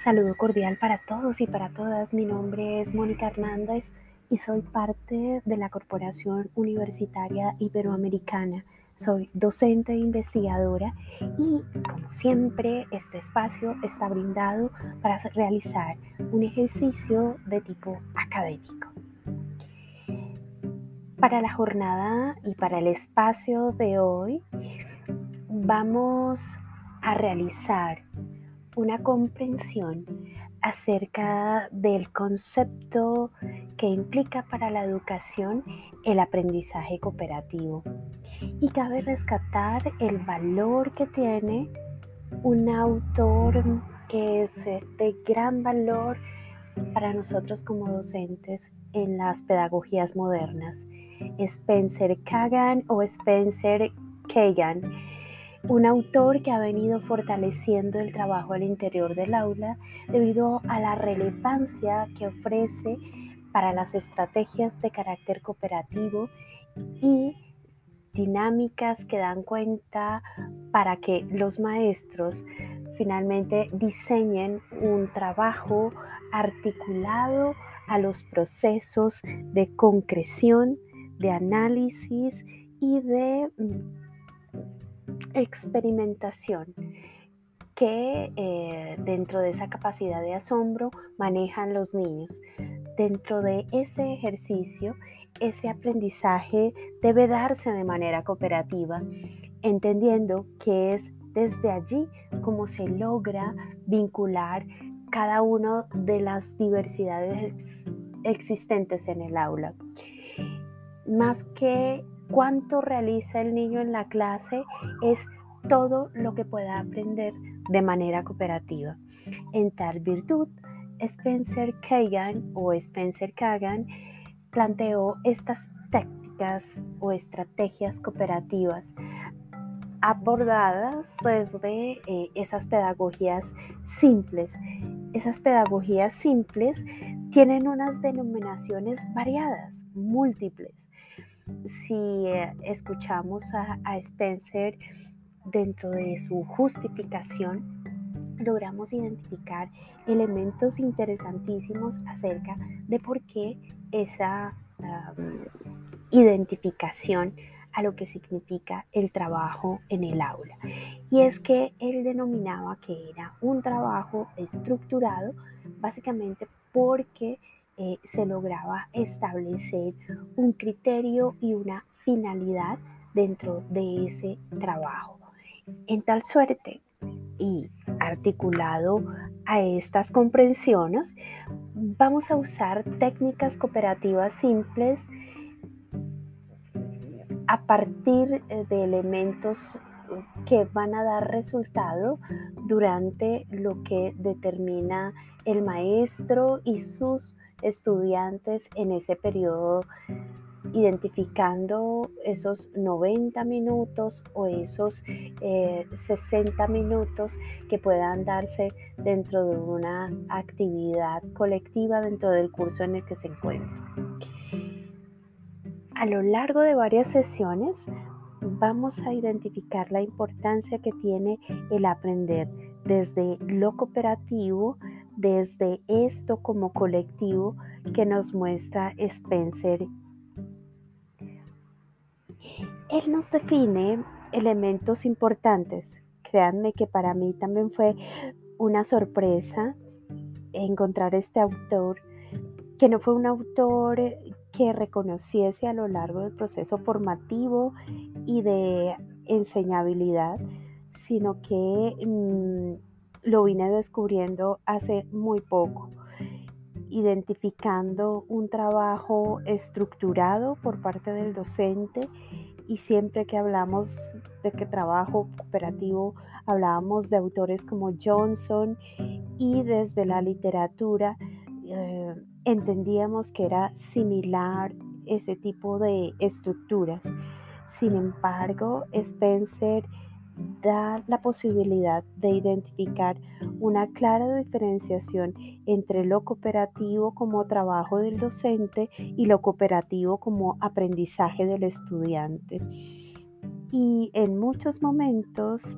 Saludo cordial para todos y para todas. Mi nombre es Mónica Hernández y soy parte de la Corporación Universitaria Iberoamericana. Soy docente e investigadora y, como siempre, este espacio está brindado para realizar un ejercicio de tipo académico. Para la jornada y para el espacio de hoy, vamos a realizar una comprensión acerca del concepto que implica para la educación el aprendizaje cooperativo. Y cabe rescatar el valor que tiene un autor que es de gran valor para nosotros como docentes en las pedagogías modernas. Spencer Kagan o Spencer Kagan un autor que ha venido fortaleciendo el trabajo al interior del aula debido a la relevancia que ofrece para las estrategias de carácter cooperativo y dinámicas que dan cuenta para que los maestros finalmente diseñen un trabajo articulado a los procesos de concreción, de análisis y de mm, experimentación que eh, dentro de esa capacidad de asombro manejan los niños. Dentro de ese ejercicio, ese aprendizaje debe darse de manera cooperativa, entendiendo que es desde allí como se logra vincular cada una de las diversidades existentes en el aula. Más que cuánto realiza el niño en la clase es todo lo que pueda aprender de manera cooperativa. En tal virtud, Spencer Kagan o Spencer Kagan planteó estas tácticas o estrategias cooperativas abordadas desde eh, esas pedagogías simples. Esas pedagogías simples tienen unas denominaciones variadas, múltiples si eh, escuchamos a, Spencer dentro de su justificación, logramos identificar elementos interesantísimos acerca de por qué esa identificación a lo que significa el trabajo en el aula. Y es que él denominaba que era un trabajo estructurado básicamente porque eh, se lograba establecer un criterio y una finalidad dentro de ese trabajo. En tal suerte y articulado a estas comprensiones, vamos a usar técnicas cooperativas simples a partir de elementos que van a dar resultado durante lo que determina el maestro y sus estudiantes en ese periodo identificando esos 90 minutos o esos 60 eh, minutos que puedan darse dentro de una actividad colectiva dentro del curso en el que se encuentran. A lo largo de varias sesiones vamos a identificar la importancia que tiene el aprender desde lo cooperativo desde esto como colectivo que nos muestra Spencer. Él nos define elementos importantes. Créanme que para mí también fue una sorpresa encontrar este autor, que no fue un autor que reconociese a lo largo del proceso formativo y de enseñabilidad, sino que mm, lo vine descubriendo hace muy poco, identificando un trabajo estructurado por parte del docente y siempre que hablamos de que trabajo cooperativo, hablábamos de autores como Johnson y desde la literatura eh, entendíamos que era similar ese tipo de estructuras. Sin embargo, Spencer da la posibilidad de identificar una clara diferenciación entre lo cooperativo como trabajo del docente y lo cooperativo como aprendizaje del estudiante. Y en muchos momentos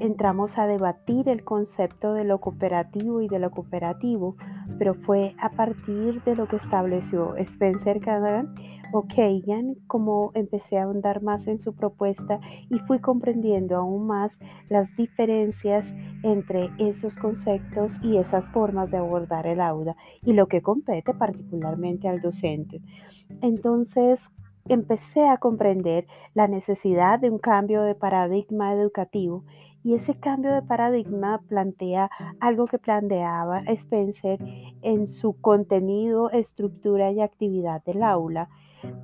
entramos a debatir el concepto de lo cooperativo y de lo cooperativo, pero fue a partir de lo que estableció Spencer Cadogan o Kagan como empecé a ahondar más en su propuesta y fui comprendiendo aún más las diferencias entre esos conceptos y esas formas de abordar el aula y lo que compete particularmente al docente. Entonces, empecé a comprender la necesidad de un cambio de paradigma educativo y ese cambio de paradigma plantea algo que planteaba Spencer en su contenido, estructura y actividad del aula.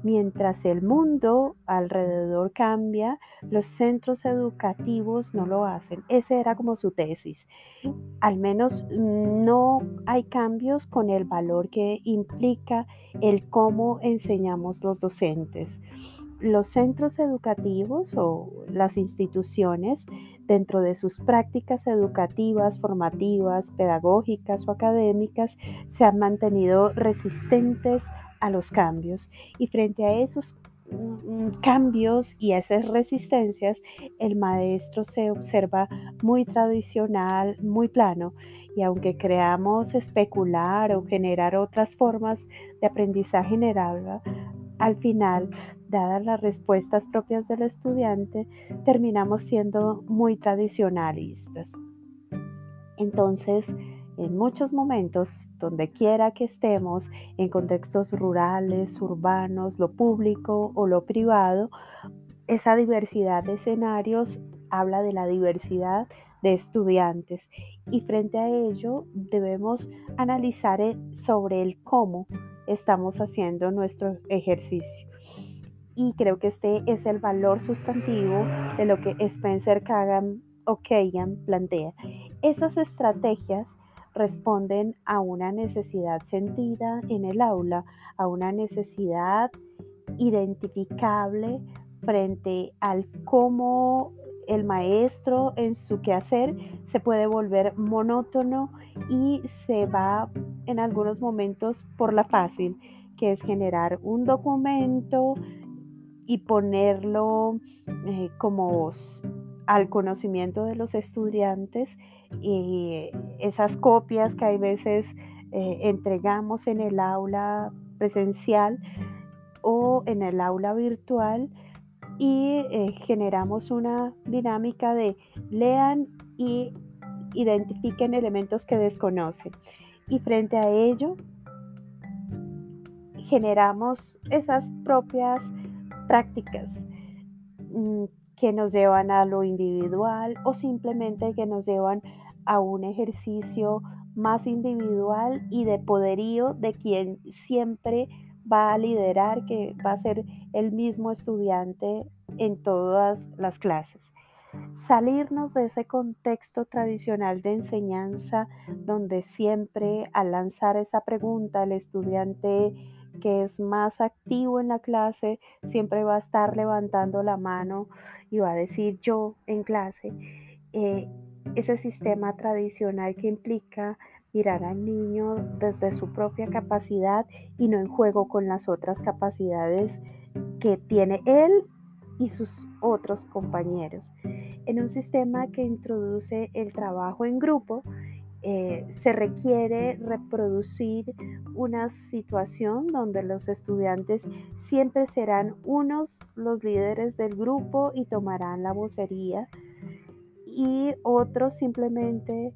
Mientras el mundo alrededor cambia, los centros educativos no lo hacen. Esa era como su tesis. Al menos no hay cambios con el valor que implica el cómo enseñamos los docentes. Los centros educativos o las instituciones dentro de sus prácticas educativas, formativas, pedagógicas o académicas se han mantenido resistentes los cambios y frente a esos mm, cambios y a esas resistencias, el maestro se observa muy tradicional, muy plano. Y aunque creamos especular o generar otras formas de aprendizaje general, al final, dadas las respuestas propias del estudiante, terminamos siendo muy tradicionalistas. Entonces, en muchos momentos, donde quiera que estemos, en contextos rurales, urbanos, lo público o lo privado, esa diversidad de escenarios habla de la diversidad de estudiantes y frente a ello debemos analizar sobre el cómo estamos haciendo nuestro ejercicio. Y creo que este es el valor sustantivo de lo que Spencer Kagan o Kagan plantea. Esas estrategias responden a una necesidad sentida en el aula, a una necesidad identificable frente al cómo el maestro en su quehacer se puede volver monótono y se va en algunos momentos por la fácil, que es generar un documento y ponerlo eh, como al conocimiento de los estudiantes y esas copias que hay veces eh, entregamos en el aula presencial o en el aula virtual y eh, generamos una dinámica de lean y identifiquen elementos que desconocen. Y frente a ello, generamos esas propias prácticas mm, que nos llevan a lo individual o simplemente que nos llevan a un ejercicio más individual y de poderío de quien siempre va a liderar, que va a ser el mismo estudiante en todas las clases. Salirnos de ese contexto tradicional de enseñanza donde siempre al lanzar esa pregunta el estudiante que es más activo en la clase siempre va a estar levantando la mano y va a decir yo en clase. Eh, ese sistema tradicional que implica mirar al niño desde su propia capacidad y no en juego con las otras capacidades que tiene él y sus otros compañeros. En un sistema que introduce el trabajo en grupo, eh, se requiere reproducir una situación donde los estudiantes siempre serán unos los líderes del grupo y tomarán la vocería y otros simplemente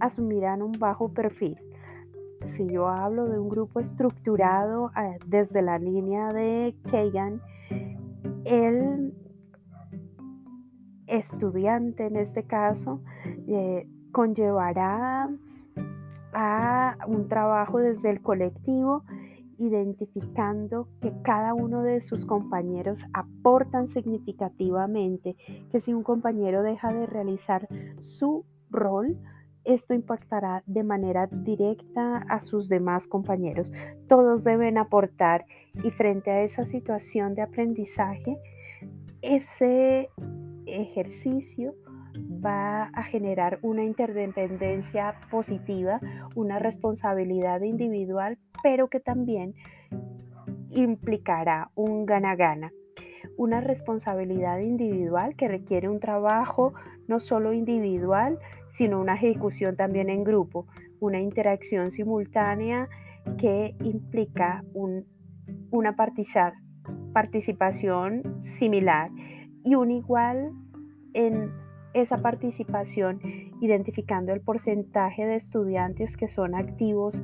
asumirán un bajo perfil. Si yo hablo de un grupo estructurado eh, desde la línea de Kagan, el estudiante en este caso eh, conllevará a un trabajo desde el colectivo identificando que cada uno de sus compañeros aportan significativamente, que si un compañero deja de realizar su rol, esto impactará de manera directa a sus demás compañeros. Todos deben aportar y frente a esa situación de aprendizaje, ese ejercicio va a generar una interdependencia positiva, una responsabilidad individual, pero que también implicará un gana-gana. una responsabilidad individual que requiere un trabajo no solo individual, sino una ejecución también en grupo, una interacción simultánea que implica una participación similar y un igual en esa participación, identificando el porcentaje de estudiantes que son activos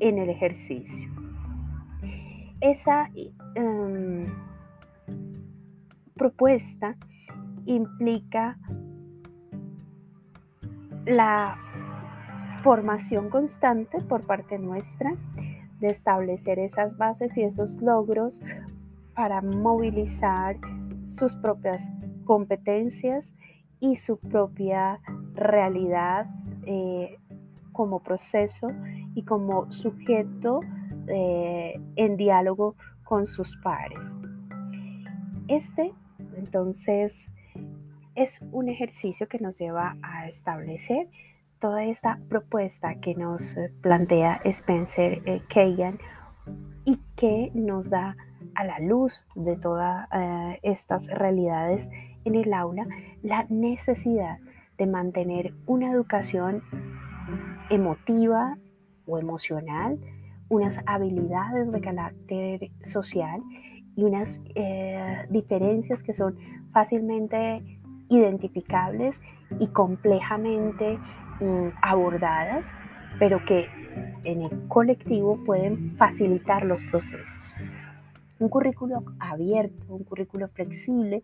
en el ejercicio. Esa em, propuesta implica la formación constante por parte nuestra de establecer esas bases y esos logros para movilizar sus propias competencias y su propia realidad eh, como proceso y como sujeto eh, en diálogo con sus pares. Este, entonces, es un ejercicio que nos lleva a establecer toda esta propuesta que nos plantea Spencer eh, y que nos da a la luz de todas eh, estas realidades en el aula la necesidad de mantener una educación emotiva o emocional, unas habilidades de carácter social y unas eh, diferencias que son fácilmente identificables y complejamente mm, abordadas, pero que en el colectivo pueden facilitar los procesos. Un currículo abierto, un currículo flexible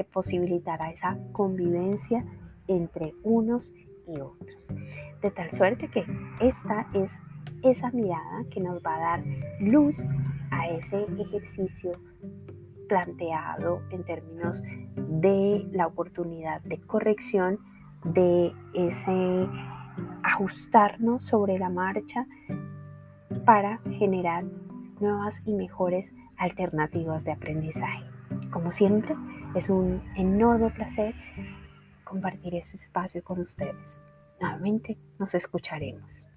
que posibilitará esa convivencia entre unos y otros. De tal suerte que esta es esa mirada que nos va a dar luz a ese ejercicio planteado en términos de la oportunidad de corrección, de ese ajustarnos sobre la marcha para generar nuevas y mejores alternativas de aprendizaje. Como siempre, es un enorme placer compartir ese espacio con ustedes. Nuevamente nos escucharemos.